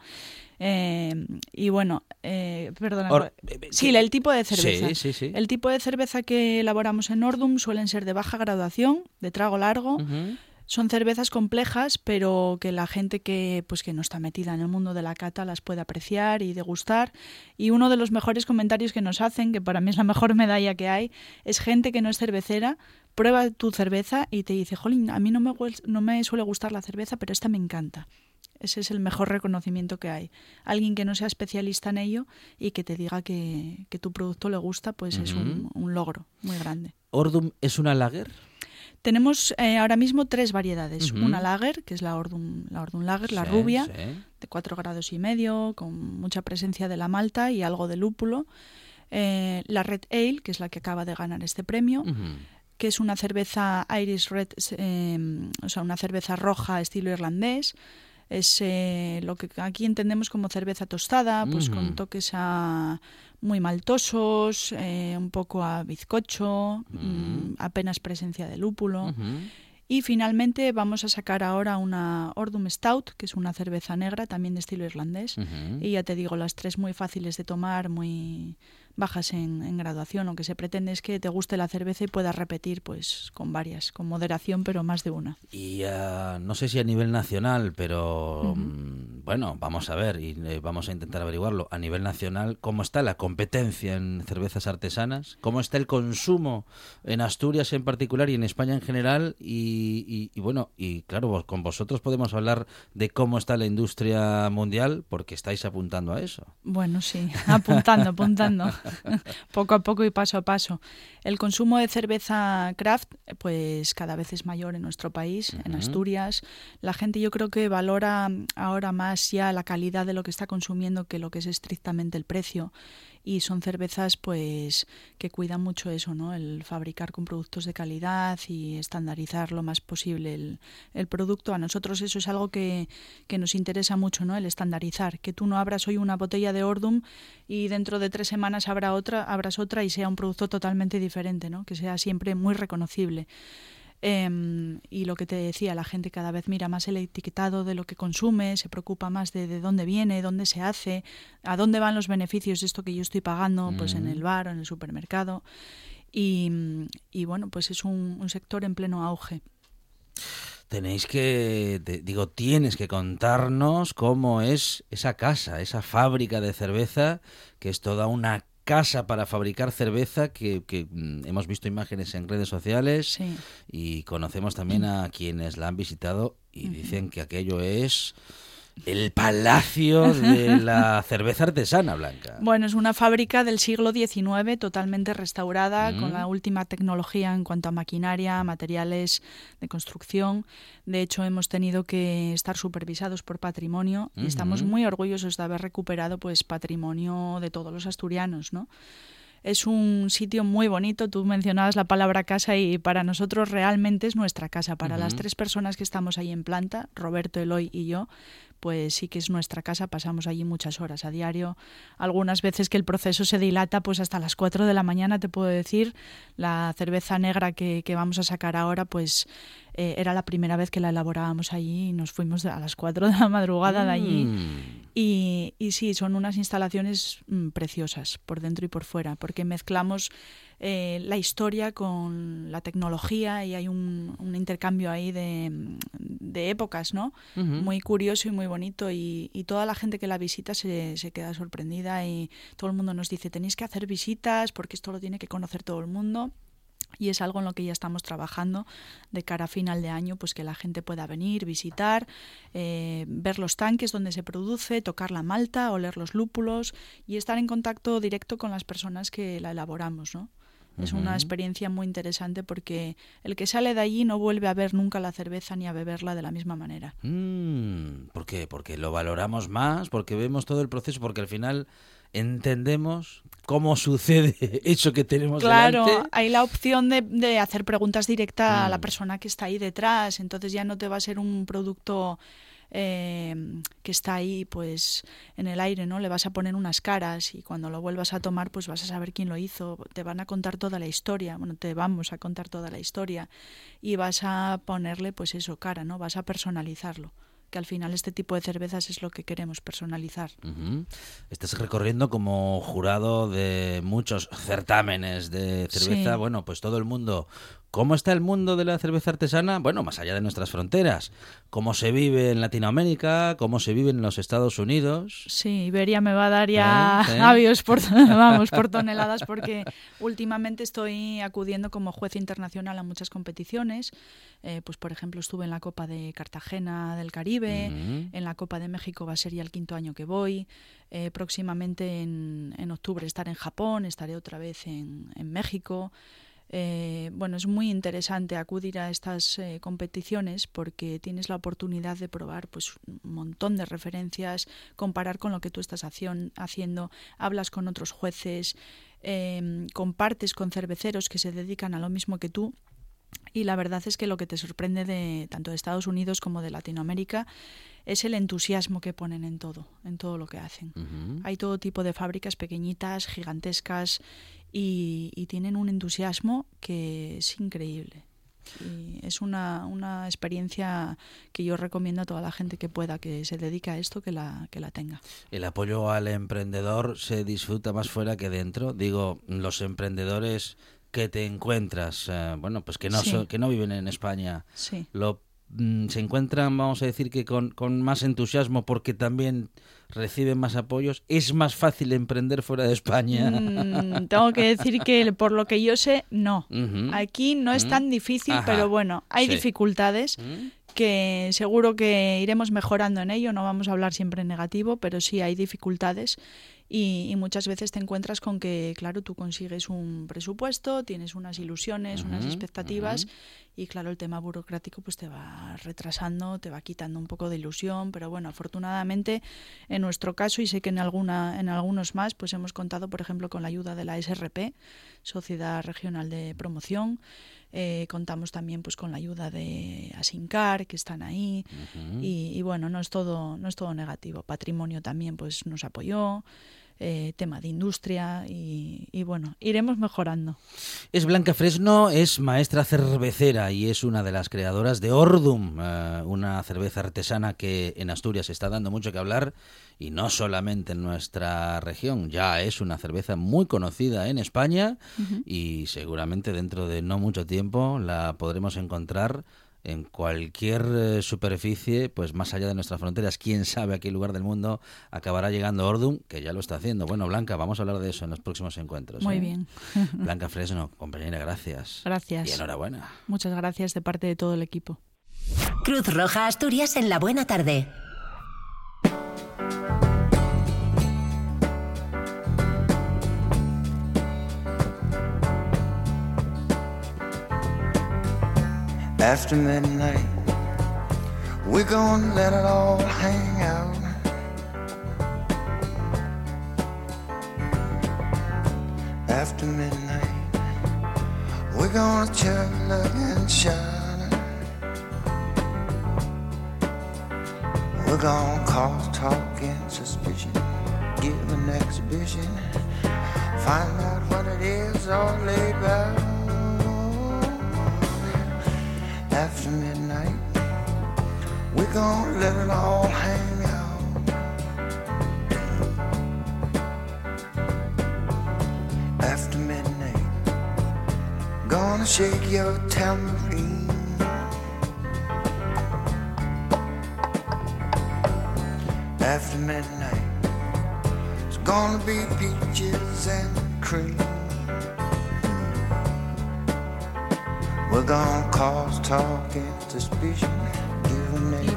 Eh, y bueno, eh, perdona. Or- sí, el tipo de cerveza. Sí, sí, sí. El tipo de cerveza que elaboramos en Ordum suelen ser de baja graduación, de trago largo. Son cervezas complejas, pero que la gente que pues que no está metida en el mundo de la cata las puede apreciar y degustar. Y uno de los mejores comentarios que nos hacen, que para mí es la mejor medalla que hay, es gente que no es cervecera, prueba tu cerveza y te dice, jolín, a mí no me, no me suele gustar la cerveza, pero esta me encanta. Ese es el mejor reconocimiento que hay. Alguien que no sea especialista en ello y que te diga que, que tu producto le gusta, pues es un, un logro muy grande. ¿Ordum es una lager? Tenemos eh, ahora mismo tres variedades. Una lager, que es la Ordum, la Ordum Lager, la rubia, sí. de 4 grados y medio, con mucha presencia de la malta y algo de lúpulo. Eh, la Red Ale, que es la que acaba de ganar este premio, que es una cerveza Irish Red, eh, o sea, una cerveza roja estilo irlandés. Es eh, lo que aquí entendemos como cerveza tostada, pues con toques a muy maltosos, eh, un poco a bizcocho, mm, apenas presencia de lúpulo. Y finalmente vamos a sacar ahora una Ordum Stout, que es una cerveza negra también de estilo irlandés. Y ya te digo, las tres muy fáciles de tomar, muy bajas en, en graduación. Lo que se pretende es que te guste la cerveza y puedas repetir pues con varias, con moderación, pero más de una. Y ah, no sé si a nivel nacional, pero mm, bueno, vamos a ver y eh, vamos a intentar averiguarlo. A nivel nacional, ¿cómo está la competencia en cervezas artesanas? ¿Cómo está el consumo en Asturias en particular y en España en general? Y, y- y bueno, y claro, vos- con vosotros podemos hablar de cómo está la industria mundial porque estáis apuntando a eso. Bueno, sí, apuntando, apuntando, poco a poco y paso a paso. El consumo de cerveza craft, pues cada vez es mayor en nuestro país, en. Asturias. La gente yo creo que valora ahora más ya la calidad de lo que está consumiendo que lo que es estrictamente el precio. Y son cervezas, pues, que cuidan mucho eso, ¿no? El fabricar con productos de calidad y estandarizar lo más posible el, el producto. A nosotros eso es algo que, que nos interesa mucho, ¿no? El estandarizar. Que tú no abras hoy una botella de Ordum y dentro de tres semanas habrá otra, abras otra y sea un producto totalmente diferente, ¿no? Que sea siempre muy reconocible. Em, y lo que te decía, la gente cada vez mira más el etiquetado de lo que consume, se preocupa más de, de dónde viene, dónde se hace, a dónde van los beneficios de esto que yo estoy pagando, pues en Mm. el bar o en el supermercado. Y, y bueno, pues es un, un sector en pleno auge. Tenéis que, te- digo, tienes que contarnos cómo es esa casa, esa fábrica de cerveza, que es toda una casa para fabricar cerveza, que, que, mm, hemos visto imágenes en redes sociales Sí. y conocemos también a quienes la han visitado y dicen que aquello es el palacio de la cerveza artesana blanca. Bueno, es una fábrica del siglo XIX totalmente restaurada, Mm. con la última tecnología en cuanto a maquinaria, materiales de construcción. De hecho, hemos tenido que estar supervisados por patrimonio y estamos Ujú. muy orgullosos de haber recuperado pues patrimonio de todos los asturianos, ¿no? Es un sitio muy bonito, tú mencionabas la palabra casa y para nosotros realmente es nuestra casa. Para las Ujú. tres personas que estamos ahí en planta, Roberto, Eloy y yo, pues sí que es nuestra casa, pasamos allí muchas horas a diario. Algunas veces que el proceso se dilata pues hasta las 4 de la mañana, te puedo decir. La cerveza negra que, que vamos a sacar ahora, pues eh, era la primera vez que la elaborábamos allí y nos fuimos a las 4 de la madrugada de allí. Mm. Y, y sí, son unas instalaciones mm, preciosas por dentro y por fuera, porque mezclamos eh, la historia con la tecnología y hay un, un intercambio ahí de, de épocas, ¿no? Muy curioso y muy bonito y, y toda la gente que la visita se, se queda sorprendida y todo el mundo nos dice, tenéis que hacer visitas porque esto lo tiene que conocer todo el mundo. Y es algo en lo que ya estamos trabajando de cara a final de año, pues que la gente pueda venir, visitar, eh, ver los tanques donde se produce, tocar la malta, oler los lúpulos y estar en contacto directo con las personas que la elaboramos, ¿no? Es una experiencia muy interesante porque el que sale de allí no vuelve a ver nunca la cerveza ni a beberla de la misma manera. Mm, ¿Por qué? Porque lo valoramos más, porque vemos todo el proceso, porque al final entendemos cómo sucede eso que tenemos Claro, delante. hay la opción de, de hacer preguntas directas a la Mm. persona que está ahí detrás, entonces ya no te va a ser un producto eh, que está ahí pues en el aire, ¿no? Le vas a poner unas caras y cuando lo vuelvas a tomar pues vas a saber quién lo hizo, te van a contar toda la historia, bueno, te vamos a contar toda la historia y vas a ponerle pues eso, cara, ¿no? Vas a personalizarlo, que al final este tipo de cervezas es lo que queremos personalizar. Estás recorriendo como jurado de muchos certámenes de cerveza. Sí. Bueno, pues todo el mundo. ¿Cómo está el mundo de la cerveza artesana? Bueno, más allá de nuestras fronteras. ¿Cómo se vive en Latinoamérica? ¿Cómo se vive en los Estados Unidos? Sí, Iberia me va a dar ya ¿Eh? ¿Eh? avios por, vamos, por toneladas porque últimamente estoy acudiendo como juez internacional a muchas competiciones. Eh, pues por ejemplo estuve en la Copa de Cartagena del Caribe, Ujú. en la Copa de México va a ser ya el quinto año que voy. Eh, próximamente en, en octubre estaré en Japón, estaré otra vez en, en México. Eh, bueno, es muy interesante acudir a estas eh, competiciones porque tienes la oportunidad de probar pues un montón de referencias, comparar con lo que tú estás haciendo, hablas con otros jueces, eh, compartes con cerveceros que se dedican a lo mismo que tú. Y la verdad es que lo que te sorprende de tanto de Estados Unidos como de Latinoamérica es el entusiasmo que ponen en todo, en todo lo que hacen. Hay todo tipo de fábricas pequeñitas, gigantescas y, y tienen un entusiasmo que es increíble. Y es una, una experiencia que yo recomiendo a toda la gente que pueda, que se dedique a esto, que la, que la tenga. El apoyo al emprendedor se disfruta más fuera que dentro. Digo, los emprendedores que te encuentras, eh, bueno, pues que no, Sí. son- que no viven en España, Sí. lo se encuentran, vamos a decir que con, con más entusiasmo porque también reciben más apoyos. Es más fácil emprender fuera de España. Mm, tengo que decir que por lo que yo sé, no. Aquí no es Mm. tan difícil, Ajá. pero bueno, hay Sí. dificultades ¿Mm? Que seguro que iremos mejorando en ello. No vamos a hablar siempre en negativo, pero sí hay dificultades y, y muchas veces te encuentras con que, claro, tú consigues un presupuesto, tienes unas ilusiones, unas expectativas y, claro, el tema burocrático pues te va retrasando, te va quitando un poco de ilusión, pero bueno, afortunadamente en nuestro caso y sé que en alguna en algunos más pues hemos contado, por ejemplo, con la ayuda de la SRP, Sociedad Regional de Promoción. Eh, contamos también pues con la ayuda de Asincar, que están ahí. Y, y bueno, no es todo, no es todo negativo. Patrimonio también pues nos apoyó, eh, tema de industria y, y bueno, iremos mejorando. Es Blanca Fresno, es maestra cervecera y es una de las creadoras de Ordum, eh, una cerveza artesana que en Asturias está dando mucho que hablar y no solamente en nuestra región, ya es una cerveza muy conocida en España y seguramente dentro de no mucho tiempo la podremos encontrar en cualquier eh, superficie, pues más allá de nuestras fronteras, quién sabe a qué lugar del mundo acabará llegando Ordum, que ya lo está haciendo. Bueno, Blanca, vamos a hablar de eso en los próximos encuentros. Muy ¿eh? bien. Blanca Fresno, compañera, gracias. Gracias. Y enhorabuena. Muchas gracias de parte de todo el equipo. Cruz Roja Asturias en la buena tarde. After midnight, we're gonna let it all hang out. After midnight, we're gonna chug, lug, and shine. We're gonna cause talk and suspicion, give an exhibition, find out what it is all about. After midnight, we're gonna let it all hang out. After midnight, gonna shake your tambourine. After midnight, it's gonna be peaches and cream. We're gonna cause talk and suspicion,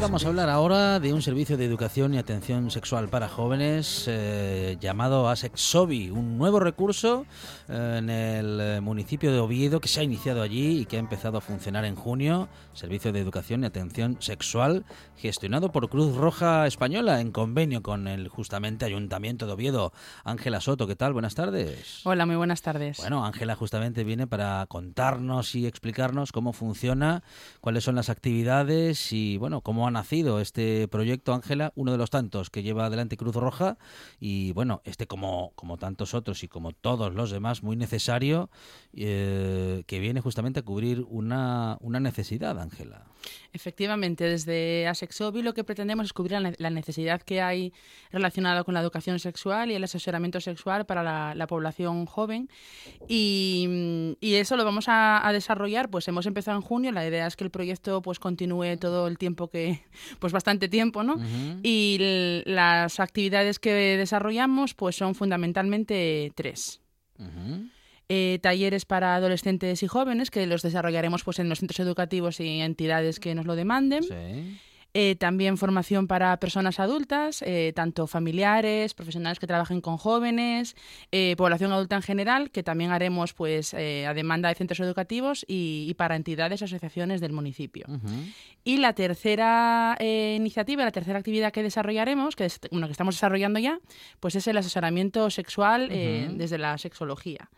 vamos a hablar ahora de un servicio de educación y atención sexual para jóvenes eh, llamado Asexobi, un nuevo recurso eh, en el eh, municipio de Oviedo que se ha iniciado allí y que ha empezado a funcionar en junio. Servicio de educación y atención sexual gestionado por Cruz Roja Española en convenio con el justamente Ayuntamiento de Oviedo. Ángela Soto, ¿qué tal? Buenas tardes. Hola, muy buenas tardes. Bueno, Ángela justamente viene para contarnos y explicarnos cómo funciona, cuáles son las actividades y bueno, cómo ha nacido este proyecto, Ángela, uno de los tantos que lleva adelante Cruz Roja y bueno, este como, como tantos otros y como todos los demás, muy necesario, eh, que viene justamente a cubrir una, una necesidad, Ángela. Efectivamente, desde Asexobi lo que pretendemos es cubrir la ne- la necesidad que hay relacionada con la educación sexual y el asesoramiento sexual para la, la población joven. Y, y eso lo vamos a, a desarrollar, pues hemos empezado en junio, la idea es que el proyecto pues continúe todo el tiempo que, pues bastante tiempo, ¿no? Y las actividades que desarrollamos pues son fundamentalmente tres. Ujú. Eh, talleres para adolescentes y jóvenes que los desarrollaremos pues en los centros educativos y entidades que nos lo demanden. Sí. Eh, también formación para personas adultas, eh, tanto familiares, profesionales que trabajen con jóvenes, eh, población adulta en general, que también haremos pues a demanda de centros educativos y, y para entidades y asociaciones del municipio. Y la tercera iniciativa, la tercera actividad que desarrollaremos, que, es, bueno, que estamos desarrollando ya, pues es el asesoramiento sexual desde la sexología.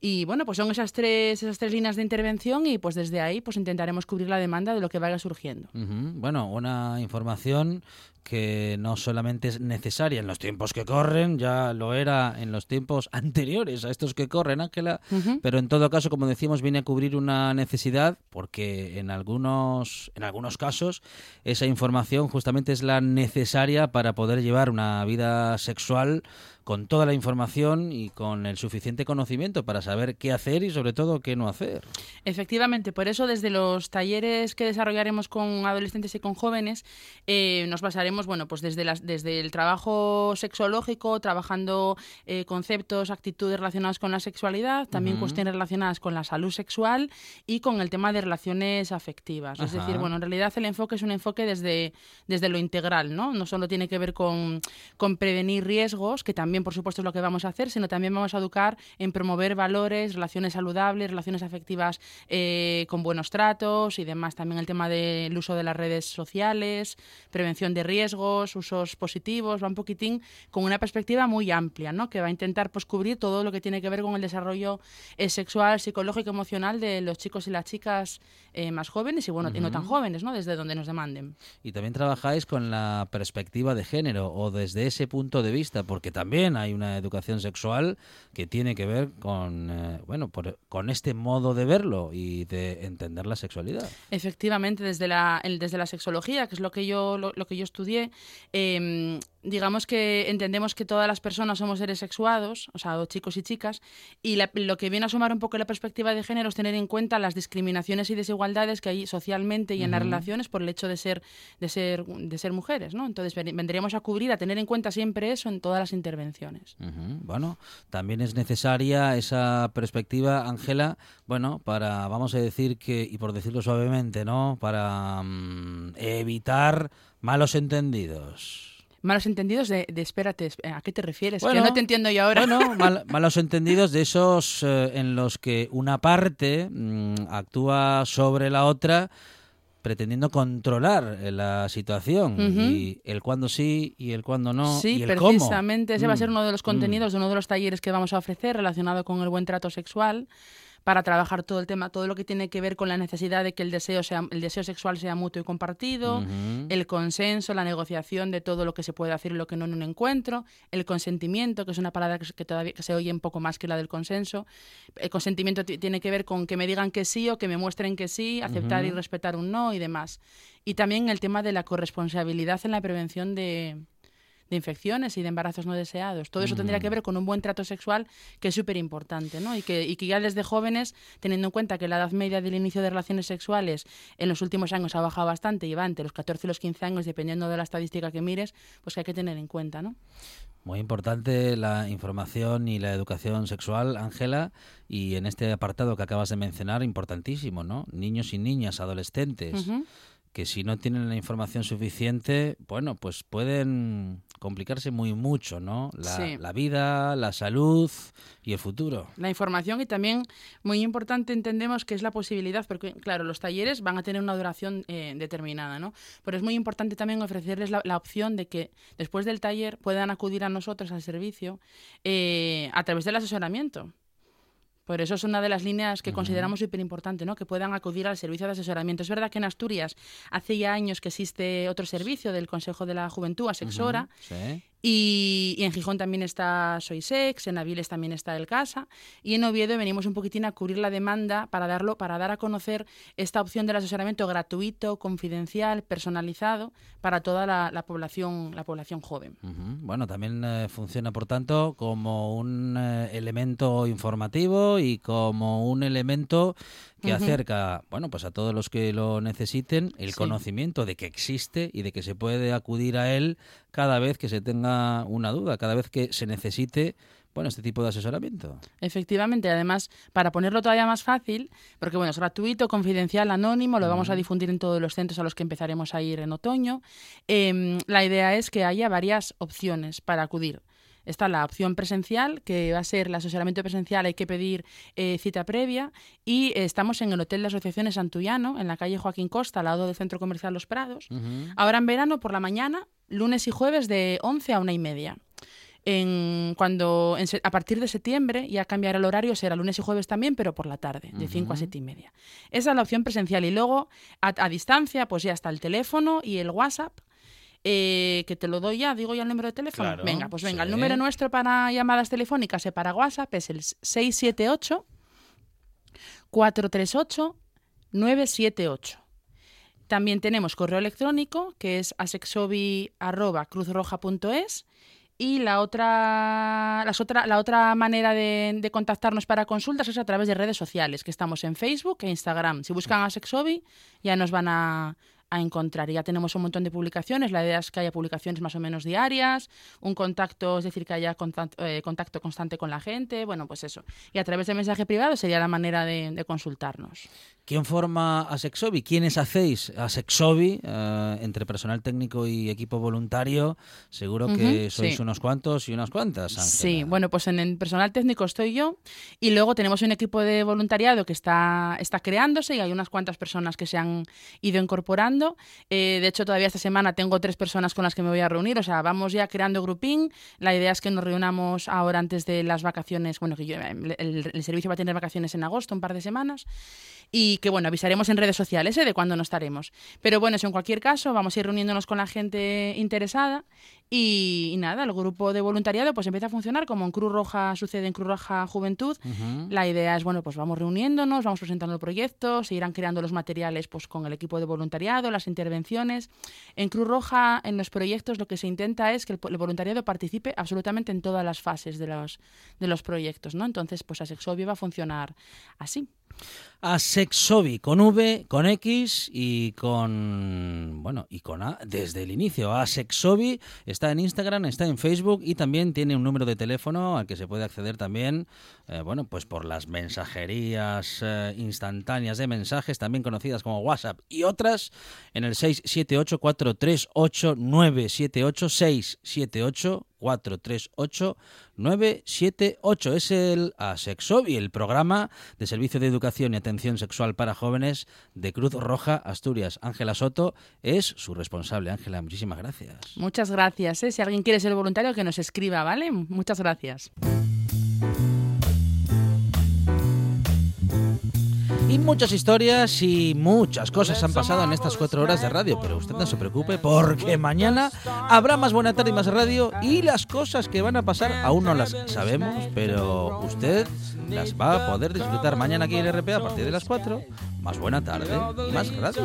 Y bueno, pues son esas tres, esas tres líneas de intervención y pues desde ahí pues intentaremos cubrir la demanda de lo que vaya surgiendo. Bueno, una información que no solamente es necesaria en los tiempos que corren, ya lo era en los tiempos anteriores a estos que corren, Ángela, pero en todo caso, como decíamos, viene a cubrir una necesidad porque en algunos, en algunos casos esa información justamente es la necesaria para poder llevar una vida sexual con toda la información y con el suficiente conocimiento para saber qué hacer y sobre todo qué no hacer. Efectivamente, por eso desde los talleres que desarrollaremos con adolescentes y con jóvenes eh, nos basaremos, bueno, pues desde, las, desde el trabajo sexológico, trabajando eh, conceptos, actitudes relacionadas con la sexualidad, también cuestiones relacionadas con la salud sexual y con el tema de relaciones afectivas. Es decir, bueno, en realidad el enfoque es un enfoque desde, desde lo integral, ¿no? No solo tiene que ver con, con prevenir riesgos, que también por supuesto es lo que vamos a hacer, sino también vamos a educar en promover valores, relaciones saludables, relaciones afectivas eh, con buenos tratos y demás. También el tema del uso de las redes sociales, prevención de riesgos, usos positivos, va un poquitín con una perspectiva muy amplia, ¿no? Que va a intentar pues, cubrir todo lo que tiene que ver con el desarrollo eh, sexual, psicológico, emocional de los chicos y las chicas eh, más jóvenes y bueno, y no tan jóvenes, ¿no? Desde donde nos demanden. Y también trabajáis con la perspectiva de género o desde ese punto de vista, porque también hay una educación sexual que tiene que ver con, eh, bueno, por- con este modo de verlo y de entender la sexualidad. Efectivamente, desde la, desde la sexología, que es lo que yo, lo, lo que yo estudié, eh, digamos que entendemos que todas las personas somos seres sexuados, o sea, chicos y chicas, y la- lo que viene a sumar un poco la perspectiva de género es tener en cuenta las discriminaciones y desigualdades que hay socialmente y en las relaciones por el hecho de ser, de ser, de ser mujeres, ¿no? Entonces ven- vendríamos a cubrir, a tener en cuenta siempre eso en todas las intervenciones. Bueno, también es necesaria esa perspectiva, Ángela, bueno, para, vamos a decir que, y por decirlo suavemente, ¿no? Para mm, evitar malos entendidos. Malos entendidos de, de espérate, esp- ¿a qué te refieres? Bueno, que no te entiendo yo ahora. Bueno, mal- malos entendidos de esos eh, en los que una parte mm, actúa sobre la otra pretendiendo controlar eh, la situación y el cuándo sí y el cuándo no Sí, y el cómo. precisamente ese va a ser Mm, uno de los mm. contenidos de uno de los talleres que vamos a ofrecer relacionado con el buen trato sexual para trabajar todo el tema, todo lo que tiene que ver con la necesidad de que el deseo sea el deseo sexual sea mutuo y compartido, el consenso, la negociación de todo lo que se puede hacer y lo que no en un encuentro, el consentimiento, que es una palabra que, todavía que se oye un poco más que la del consenso. El consentimiento ti- tiene que ver con que me digan que sí o que me muestren que sí, aceptar y respetar un no y demás. Y también el tema de la corresponsabilidad en la prevención de, de infecciones y de embarazos no deseados. Todo eso tendría Mm. que ver con un buen trato sexual que es súper importante, ¿no? Y que, y que ya desde jóvenes, teniendo en cuenta que la edad media del inicio de relaciones sexuales en los últimos años ha bajado bastante y va entre los 14 y los 15 años, dependiendo de la estadística que mires, pues que hay que tener en cuenta, ¿no? Muy importante la información y la educación sexual, Ángela, y en este apartado que acabas de mencionar, importantísimo, ¿no? Niños y niñas, adolescentes, que si no tienen la información suficiente, bueno, pues pueden complicarse muy mucho, ¿no? La, Sí. la vida, la salud y el futuro. La información y también muy importante entendemos que es la posibilidad, porque claro, los talleres van a tener una duración eh, determinada, ¿no? Pero es muy importante también ofrecerles la, la opción de que después del taller puedan acudir a nosotros al servicio eh, a través del asesoramiento. Por eso es una de las líneas que consideramos súper importante, ¿no? Que puedan acudir al servicio de asesoramiento. Es verdad que en Asturias hace ya años que existe otro servicio del Consejo de la Juventud, Asexora, Sí. Y, en Gijón también está Soisex, en Aviles también está el Casa y en Oviedo venimos un poquitín a cubrir la demanda para darlo para dar a conocer esta opción del asesoramiento gratuito, confidencial, personalizado para toda la, la población la población joven. Bueno, también eh, funciona, por tanto, como un eh, elemento informativo y como un elemento que acerca, bueno, pues a todos los que lo necesiten, el Sí. conocimiento de que existe y de que se puede acudir a él cada vez que se tenga una duda, cada vez que se necesite, bueno, este tipo de asesoramiento. Efectivamente, además, para ponerlo todavía más fácil, porque bueno, es gratuito, confidencial, anónimo, lo vamos a difundir en todos los centros a los que empezaremos a ir en otoño. em, la idea es que haya varias opciones para acudir. Está la opción presencial, que va a ser el asesoramiento presencial, hay que pedir eh, cita previa, y eh, estamos en el Hotel de Asociaciones Santullano, en la calle Joaquín Costa, al lado del Centro Comercial Los Prados. Ahora en verano, por la mañana, lunes y jueves de 11 a una y media. En, cuando, en a partir de septiembre ya cambiará el horario, será lunes y jueves también, pero por la tarde, de 5 a 7 y media. Esa es la opción presencial. Y luego, a, a distancia, pues ya está el teléfono y el WhatsApp, eh, que te lo doy ya, digo ya el número de teléfono. Claro, venga, pues venga, el número nuestro para llamadas telefónicas y para WhatsApp es el 678 438 978. También tenemos correo electrónico que es asexobi.cruzroja.es y la otra, las otra, la otra manera de, de contactarnos para consultas es a través de redes sociales, que estamos en Facebook e Instagram. Si buscan a Sexobi ya nos van a, a encontrar. Ya tenemos un montón de publicaciones. La idea es que haya publicaciones más o menos diarias, un contacto, es decir, que haya contacto, eh, contacto constante con la gente. Bueno, pues eso. Y a través de mensaje privado sería la manera de, de consultarnos. ¿Quién forma a Sexobi? ¿Quiénes hacéis a Sexobi? Eh, entre personal técnico y equipo voluntario, seguro que sois sí. unos cuantos y unas cuantas. Sí, bueno, pues en el personal técnico estoy yo y luego tenemos un equipo de voluntariado que está, está creándose y hay unas cuantas personas que se han ido incorporando. Eh, de hecho, todavía esta semana tengo tres personas con las que me voy a reunir, o sea, vamos ya creando grupín. La idea es que nos reunamos ahora antes de las vacaciones, bueno, que yo- el, el- servicio va a tener vacaciones en agosto, un par de semanas, y que bueno, avisaremos en redes sociales ¿eh? de cuándo no estaremos. Pero bueno, eso en cualquier caso, vamos a ir reuniéndonos con la gente interesada y, y nada, el grupo de voluntariado pues empieza a funcionar como en Cruz Roja sucede en Cruz Roja Juventud. La idea es, bueno, pues vamos reuniéndonos, vamos presentando el proyecto, se irán creando los materiales pues con el equipo de voluntariado, las intervenciones. En Cruz Roja, en los proyectos, lo que se intenta es que el, el voluntariado participe absolutamente en todas las fases de los, de los proyectos, ¿no? Entonces, pues Asexovia va a funcionar así. A Sexobi con V, con X y con bueno y con A desde el inicio. A Sexobi está en Instagram, está en Facebook y también tiene un número de teléfono al que se puede acceder también, eh, bueno pues por las mensajerías eh, instantáneas de mensajes, también conocidas como WhatsApp y otras en el 678 438 978 678 438 978 es el Asexobi, el programa de servicio de educación y atención sexual para jóvenes de Cruz Roja Asturias. Ángela Soto es su responsable. Ángela, muchísimas gracias. Muchas gracias. ¿eh? Si alguien quiere ser voluntario, que nos escriba, ¿vale? Muchas gracias. Y muchas historias y muchas cosas han pasado en estas cuatro horas de radio, pero usted no se preocupe porque mañana habrá más Buena Tarde y más radio y las cosas que van a pasar aún no las sabemos, pero usted las va a poder disfrutar mañana aquí en el RP a partir de las 4. Más Buena Tarde y más radio.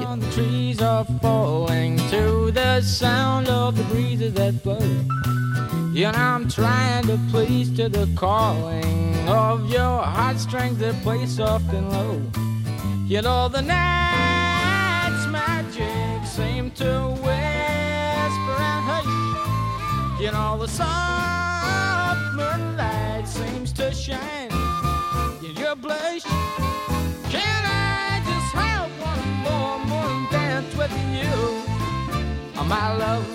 I'm trying to please to the calling of your heartstrings that play soft and low. You know the night's magic seem to whisper and hush. You know the soft moonlight seems to shine in your blush. Can I just have one more morning dance with you? My love.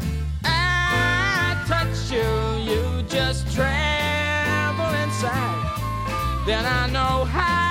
you, you just tremble inside. Then I know how